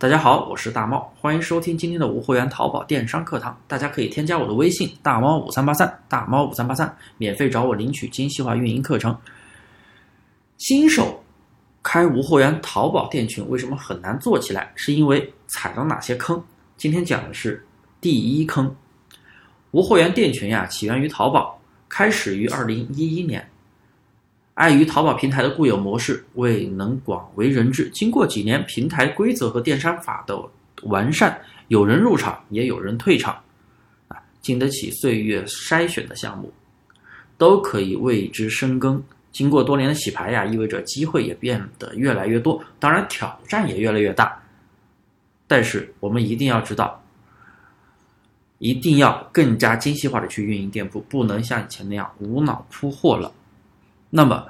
大家好，我是大猫，欢迎收听今天的无货源淘宝电商课堂。大家可以添加我的微信大猫五三八三，大猫五三八三，免费找我领取精细化运营课程。新手开无货源淘宝店群为什么很难做起来？是因为踩到哪些坑？今天讲的是第一坑。无货源店群呀，起源于淘宝，开始于二零一一年。碍于淘宝平台的固有模式未能广为人知，经过几年平台规则和电商法的完善，有人入场，也有人退场，啊，经得起岁月筛选的项目，都可以为之深耕。经过多年的洗牌呀，意味着机会也变得越来越多，当然挑战也越来越大。但是我们一定要知道，一定要更加精细化的去运营店铺，不能像以前那样无脑铺货了。那么，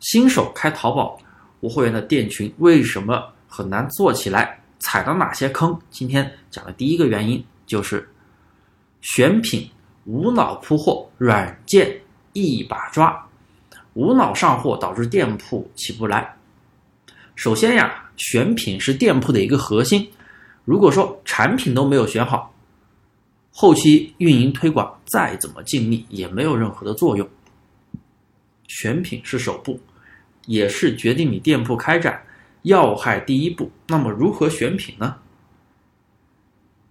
新手开淘宝无货源的店群为什么很难做起来？踩到哪些坑？今天讲的第一个原因就是选品无脑铺货，软件一把抓，无脑上货导致店铺起不来。首先呀，选品是店铺的一个核心，如果说产品都没有选好，后期运营推广再怎么尽力也没有任何的作用。选品是首步，也是决定你店铺开展要害第一步。那么如何选品呢？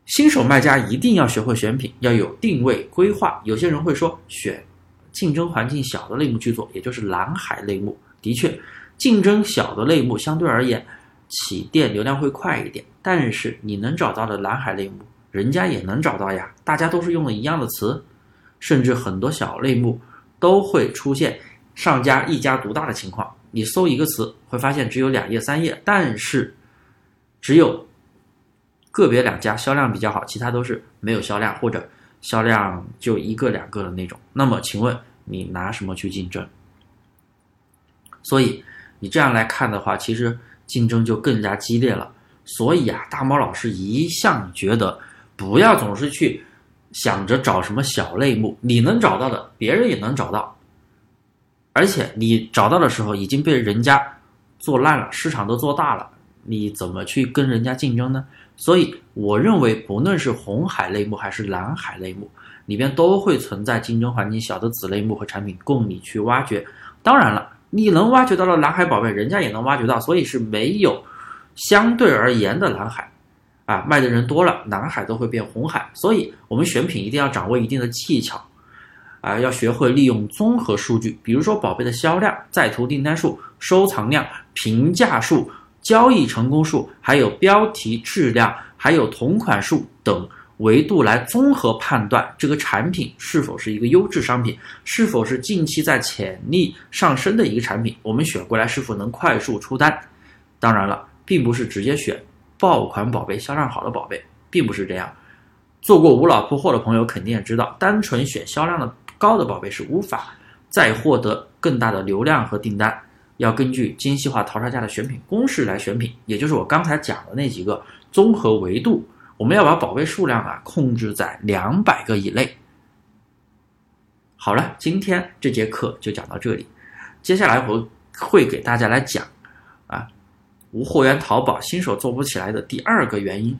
新手卖家一定要学会选品，要有定位规划。有些人会说选竞争环境小的类目去做，也就是蓝海类目。的确，竞争小的类目相对而言起店流量会快一点。但是你能找到的蓝海类目，人家也能找到呀。大家都是用的一样的词，甚至很多小类目都会出现。上家一家独大的情况，你搜一个词会发现只有两页三页，但是只有个别两家销量比较好，其他都是没有销量或者销量就一个两个的那种。那么请问你拿什么去竞争？所以你这样来看的话，其实竞争就更加激烈了。所以啊，大猫老师一向觉得不要总是去想着找什么小类目，你能找到的，别人也能找到。而且你找到的时候已经被人家做烂了，市场都做大了，你怎么去跟人家竞争呢？所以我认为，不论是红海类目还是蓝海类目，里边都会存在竞争环境小的子类目和产品供你去挖掘。当然了，你能挖掘到的蓝海宝贝，人家也能挖掘到，所以是没有相对而言的蓝海啊，卖的人多了，蓝海都会变红海。所以我们选品一定要掌握一定的技巧。啊，要学会利用综合数据，比如说宝贝的销量、在途订单数、收藏量、评价数、交易成功数，还有标题质量，还有同款数等维度来综合判断这个产品是否是一个优质商品，是否是近期在潜力上升的一个产品。我们选过来是否能快速出单？当然了，并不是直接选爆款宝贝、销量好的宝贝，并不是这样。做过无脑铺货的朋友肯定也知道，单纯选销量的。高的宝贝是无法再获得更大的流量和订单，要根据精细化淘差价的选品公式来选品，也就是我刚才讲的那几个综合维度，我们要把宝贝数量啊控制在两百个以内。好了，今天这节课就讲到这里，接下来我会给大家来讲啊无货源淘宝新手做不起来的第二个原因。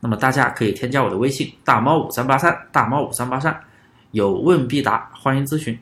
那么大家可以添加我的微信大猫五三八三大猫五三八三。有问必答，欢迎咨询。